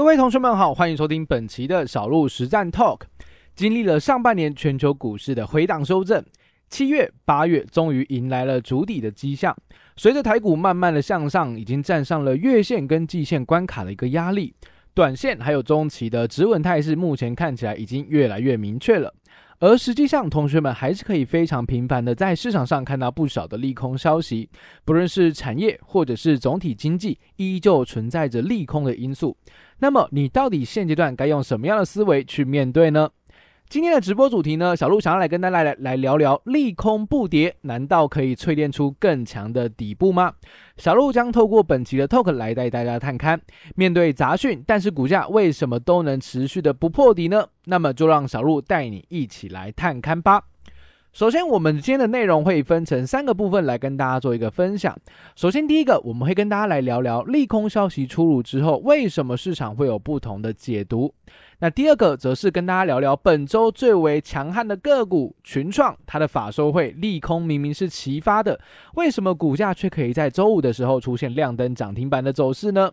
各位同学们好，欢迎收听本期的小鹿实战 Talk。经历了上半年全球股市的回档修正，七月、八月终于迎来了筑底的迹象。随着台股慢慢的向上，已经站上了月线跟季线关卡的一个压力，短线还有中期的止稳态势，目前看起来已经越来越明确了。而实际上，同学们还是可以非常频繁的在市场上看到不少的利空消息，不论是产业或者是总体经济，依旧存在着利空的因素。那么，你到底现阶段该用什么样的思维去面对呢？今天的直播主题呢，小鹿想要来跟大家来来聊聊利空不跌，难道可以淬炼出更强的底部吗？小鹿将透过本期的 talk 来带大家探看，面对杂讯，但是股价为什么都能持续的不破底呢？那么就让小鹿带你一起来探看吧。首先，我们今天的内容会分成三个部分来跟大家做一个分享。首先，第一个，我们会跟大家来聊聊利空消息出炉之后，为什么市场会有不同的解读。那第二个，则是跟大家聊聊本周最为强悍的个股群创，它的法收会利空明明是齐发的，为什么股价却可以在周五的时候出现亮灯涨停板的走势呢？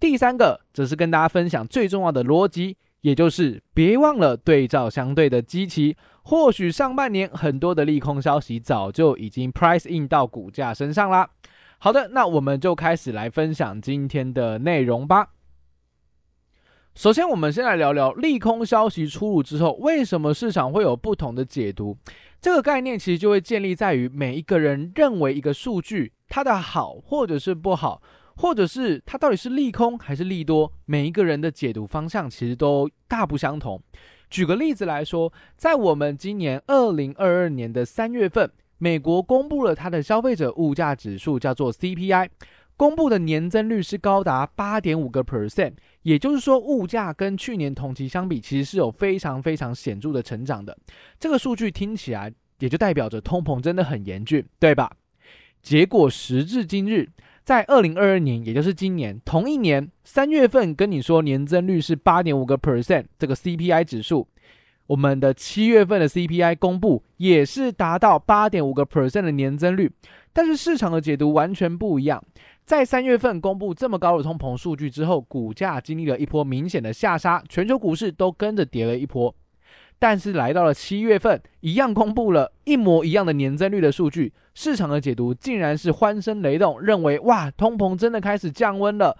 第三个，则是跟大家分享最重要的逻辑。也就是别忘了对照相对的基期，或许上半年很多的利空消息早就已经 price in 到股价身上啦。好的，那我们就开始来分享今天的内容吧。首先，我们先来聊聊利空消息出炉之后，为什么市场会有不同的解读？这个概念其实就会建立在于每一个人认为一个数据它的好或者是不好。或者是它到底是利空还是利多？每一个人的解读方向其实都大不相同。举个例子来说，在我们今年二零二二年的三月份，美国公布了它的消费者物价指数，叫做 CPI，公布的年增率是高达八点五个 percent，也就是说，物价跟去年同期相比，其实是有非常非常显著的成长的。这个数据听起来也就代表着通膨真的很严峻，对吧？结果时至今日。在二零二二年，也就是今年同一年三月份，跟你说年增率是八点五个 percent，这个 CPI 指数，我们的七月份的 CPI 公布也是达到八点五个 percent 的年增率，但是市场的解读完全不一样。在三月份公布这么高的通膨数据之后，股价经历了一波明显的下杀，全球股市都跟着跌了一波。但是来到了七月份，一样公布了一模一样的年增率的数据，市场的解读竟然是欢声雷动，认为哇，通膨真的开始降温了。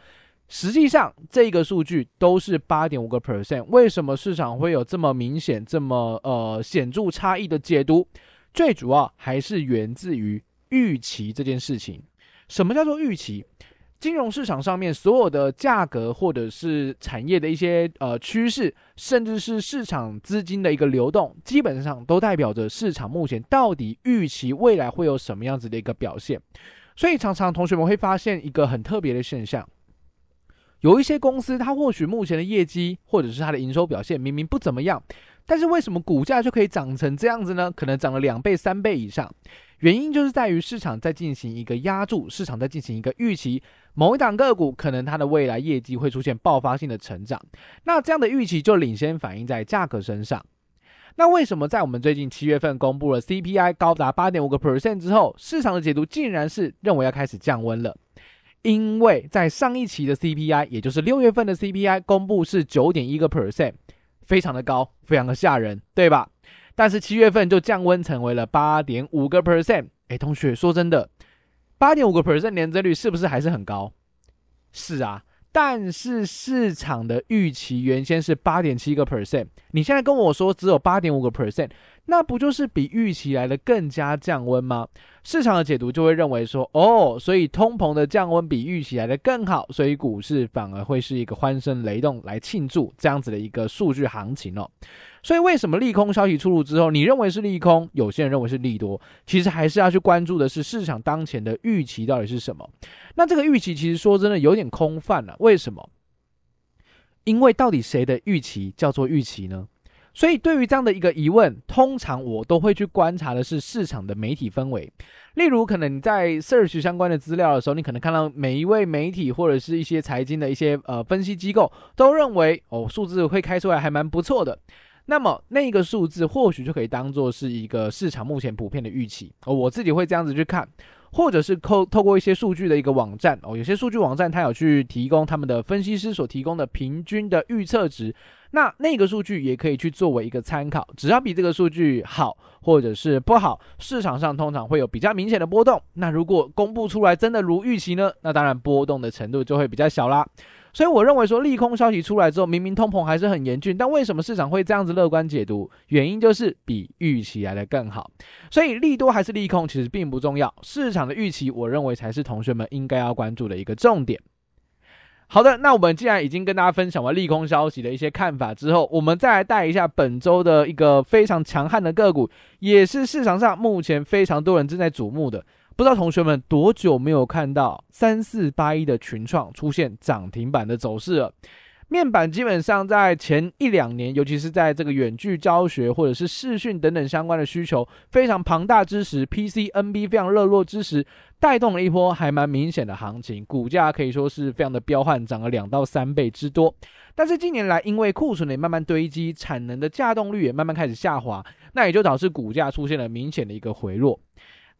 实际上，这个数据都是八点五个 percent。为什么市场会有这么明显、这么呃显著差异的解读？最主要还是源自于预期这件事情。什么叫做预期？金融市场上面所有的价格，或者是产业的一些呃趋势，甚至是市场资金的一个流动，基本上都代表着市场目前到底预期未来会有什么样子的一个表现。所以常常同学们会发现一个很特别的现象，有一些公司它或许目前的业绩或者是它的营收表现明明不怎么样，但是为什么股价就可以涨成这样子呢？可能涨了两倍、三倍以上。原因就是在于市场在进行一个压注，市场在进行一个预期，某一档个股可能它的未来业绩会出现爆发性的成长，那这样的预期就领先反映在价格身上。那为什么在我们最近七月份公布了 CPI 高达八点五个 percent 之后，市场的解读竟然是认为要开始降温了？因为在上一期的 CPI，也就是六月份的 CPI 公布是九点一个 percent，非常的高，非常的吓人，对吧？但是七月份就降温成为了八点五个 percent，哎，同学说真的，八点五个 percent 年增率是不是还是很高？是啊，但是市场的预期原先是八点七个 percent，你现在跟我说只有八点五个 percent。那不就是比预期来的更加降温吗？市场的解读就会认为说，哦，所以通膨的降温比预期来的更好，所以股市反而会是一个欢声雷动来庆祝这样子的一个数据行情哦。所以为什么利空消息出炉之后，你认为是利空，有些人认为是利多，其实还是要去关注的是市场当前的预期到底是什么？那这个预期其实说真的有点空泛了，为什么？因为到底谁的预期叫做预期呢？所以，对于这样的一个疑问，通常我都会去观察的是市场的媒体氛围。例如，可能你在 search 相关的资料的时候，你可能看到每一位媒体或者是一些财经的一些呃分析机构都认为，哦，数字会开出来还蛮不错的。那么那个数字或许就可以当做是一个市场目前普遍的预期。哦，我自己会这样子去看。或者是透透过一些数据的一个网站哦，有些数据网站它有去提供他们的分析师所提供的平均的预测值，那那个数据也可以去作为一个参考，只要比这个数据好或者是不好，市场上通常会有比较明显的波动。那如果公布出来真的如预期呢，那当然波动的程度就会比较小啦。所以我认为说，利空消息出来之后，明明通膨还是很严峻，但为什么市场会这样子乐观解读？原因就是比预期来的更好。所以利多还是利空，其实并不重要。市场的预期，我认为才是同学们应该要关注的一个重点。好的，那我们既然已经跟大家分享完利空消息的一些看法之后，我们再来带一下本周的一个非常强悍的个股，也是市场上目前非常多人正在瞩目的。不知道同学们多久没有看到三四八一的群创出现涨停板的走势了？面板基本上在前一两年，尤其是在这个远距教学或者是视讯等等相关的需求非常庞大之时，PC、NB 非常热络之时，带动了一波还蛮明显的行情，股价可以说是非常的彪悍，涨了两到三倍之多。但是近年来，因为库存也慢慢堆积，产能的稼动率也慢慢开始下滑，那也就导致股价出现了明显的一个回落。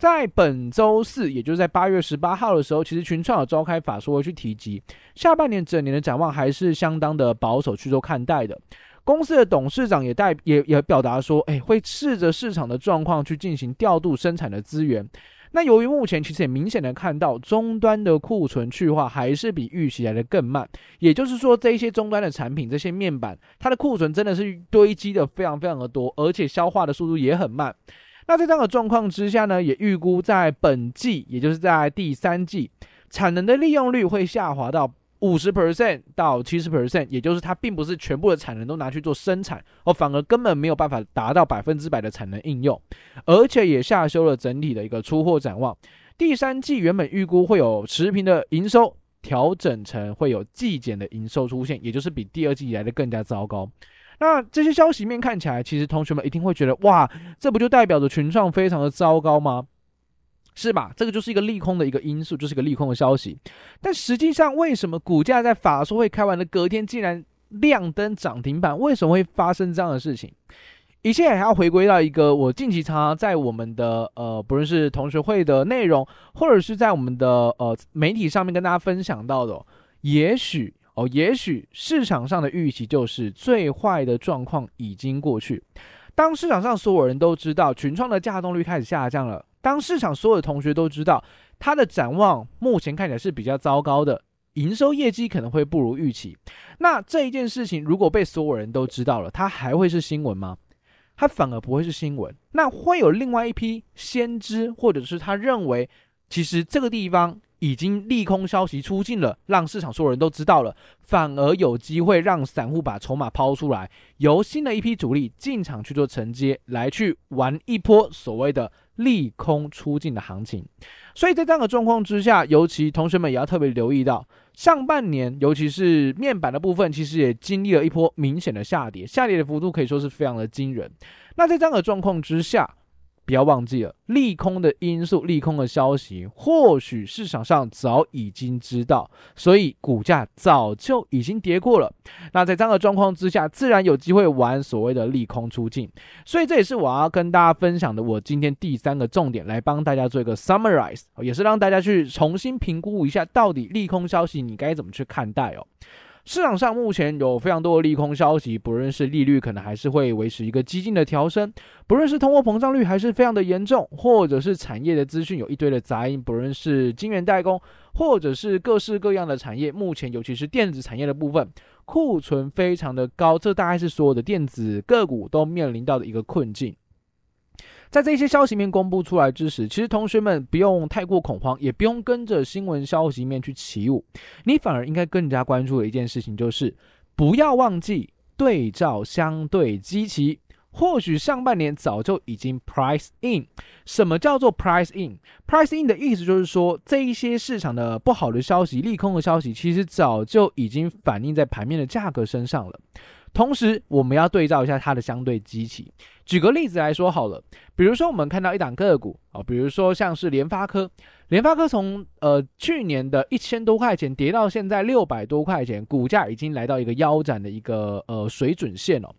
在本周四，也就是在八月十八号的时候，其实群创有召开法说会去提及，下半年整年的展望还是相当的保守去做看待的。公司的董事长也带也也表达说，哎，会试着市场的状况去进行调度生产的资源。那由于目前其实也明显的看到终端的库存去化还是比预期来的更慢，也就是说，这一些终端的产品，这些面板，它的库存真的是堆积的非常非常的多，而且消化的速度也很慢。那在这样的状况之下呢，也预估在本季，也就是在第三季，产能的利用率会下滑到五十 percent 到七十 percent，也就是它并不是全部的产能都拿去做生产，而反而根本没有办法达到百分之百的产能应用，而且也下修了整体的一个出货展望。第三季原本预估会有持平的营收，调整成会有季减的营收出现，也就是比第二季以来的更加糟糕。那这些消息面看起来，其实同学们一定会觉得，哇，这不就代表着群创非常的糟糕吗？是吧？这个就是一个利空的一个因素，就是一个利空的消息。但实际上，为什么股价在法说会开完的隔天竟然亮灯涨停板？为什么会发生这样的事情？一切还要回归到一个我近期常常在我们的呃，不论是同学会的内容，或者是在我们的呃媒体上面跟大家分享到的，也许。哦，也许市场上的预期就是最坏的状况已经过去。当市场上所有人都知道群创的稼动率开始下降了，当市场所有的同学都知道它的展望目前看起来是比较糟糕的，营收业绩可能会不如预期。那这一件事情如果被所有人都知道了，它还会是新闻吗？它反而不会是新闻。那会有另外一批先知，或者是他认为其实这个地方。已经利空消息出尽了，让市场所有人都知道了，反而有机会让散户把筹码抛出来，由新的一批主力进场去做承接，来去玩一波所谓的利空出尽的行情。所以在这样的状况之下，尤其同学们也要特别留意到，上半年尤其是面板的部分，其实也经历了一波明显的下跌，下跌的幅度可以说是非常的惊人。那在这样的状况之下，不要忘记了，利空的因素、利空的消息，或许市场上早已经知道，所以股价早就已经跌过了。那在这样的状况之下，自然有机会玩所谓的利空出尽。所以这也是我要跟大家分享的，我今天第三个重点，来帮大家做一个 summarize，也是让大家去重新评估一下，到底利空消息你该怎么去看待哦。市场上目前有非常多的利空消息，不论是利率可能还是会维持一个激进的调升，不论是通货膨胀率还是非常的严重，或者是产业的资讯有一堆的杂音，不论是晶圆代工，或者是各式各样的产业，目前尤其是电子产业的部分，库存非常的高，这大概是所有的电子个股都面临到的一个困境。在这些消息面公布出来之时，其实同学们不用太过恐慌，也不用跟着新闻消息面去起舞。你反而应该更加关注的一件事情，就是不要忘记对照相对基期。或许上半年早就已经 price in。什么叫做 price in？price in 的意思就是说，这一些市场的不好的消息、利空的消息，其实早就已经反映在盘面的价格身上了。同时，我们要对照一下它的相对基期。举个例子来说好了，比如说我们看到一档个股啊，比如说像是联发科，联发科从呃去年的一千多块钱跌到现在六百多块钱，股价已经来到一个腰斩的一个呃水准线了。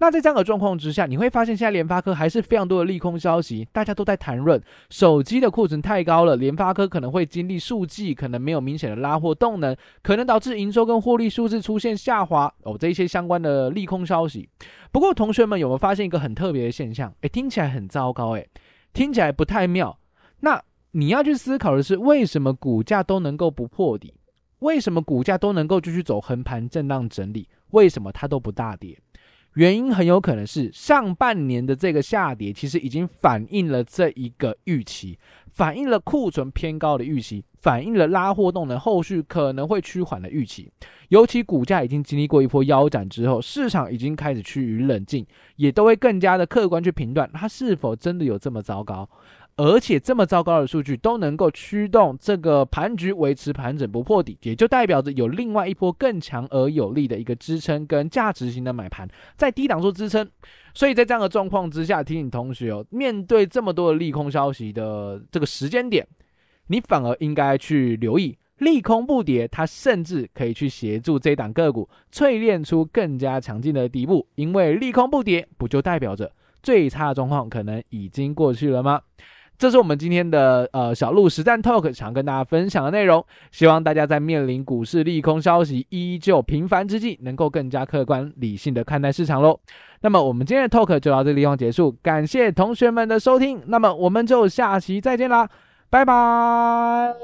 那在这样的状况之下，你会发现现在联发科还是非常多的利空消息，大家都在谈论手机的库存太高了，联发科可能会经历数季可能没有明显的拉货动能，可能导致营收跟获利数字出现下滑哦，这一些相关的利空消息。不过同学们有没有发现一个很特别的现象？诶，听起来很糟糕，诶，听起来不太妙。那你要去思考的是，为什么股价都能够不破底？为什么股价都能够继续走横盘震荡整理？为什么它都不大跌？原因很有可能是上半年的这个下跌，其实已经反映了这一个预期，反映了库存偏高的预期，反映了拉货动能后续可能会趋缓的预期。尤其股价已经经历过一波腰斩之后，市场已经开始趋于冷静，也都会更加的客观去评断它是否真的有这么糟糕。而且这么糟糕的数据都能够驱动这个盘局维持盘整不破底，也就代表着有另外一波更强而有力的一个支撑跟价值型的买盘在低档做支撑。所以在这样的状况之下，提醒同学哦，面对这么多的利空消息的这个时间点，你反而应该去留意利空不跌，它甚至可以去协助这档个股淬炼出更加强劲的底部。因为利空不跌，不就代表着最差的状况可能已经过去了吗？这是我们今天的呃小鹿实战 Talk 想跟大家分享的内容，希望大家在面临股市利空消息依旧频繁之际，能够更加客观理性的看待市场喽。那么我们今天的 Talk 就到这个地方结束，感谢同学们的收听，那么我们就下期再见啦，拜拜。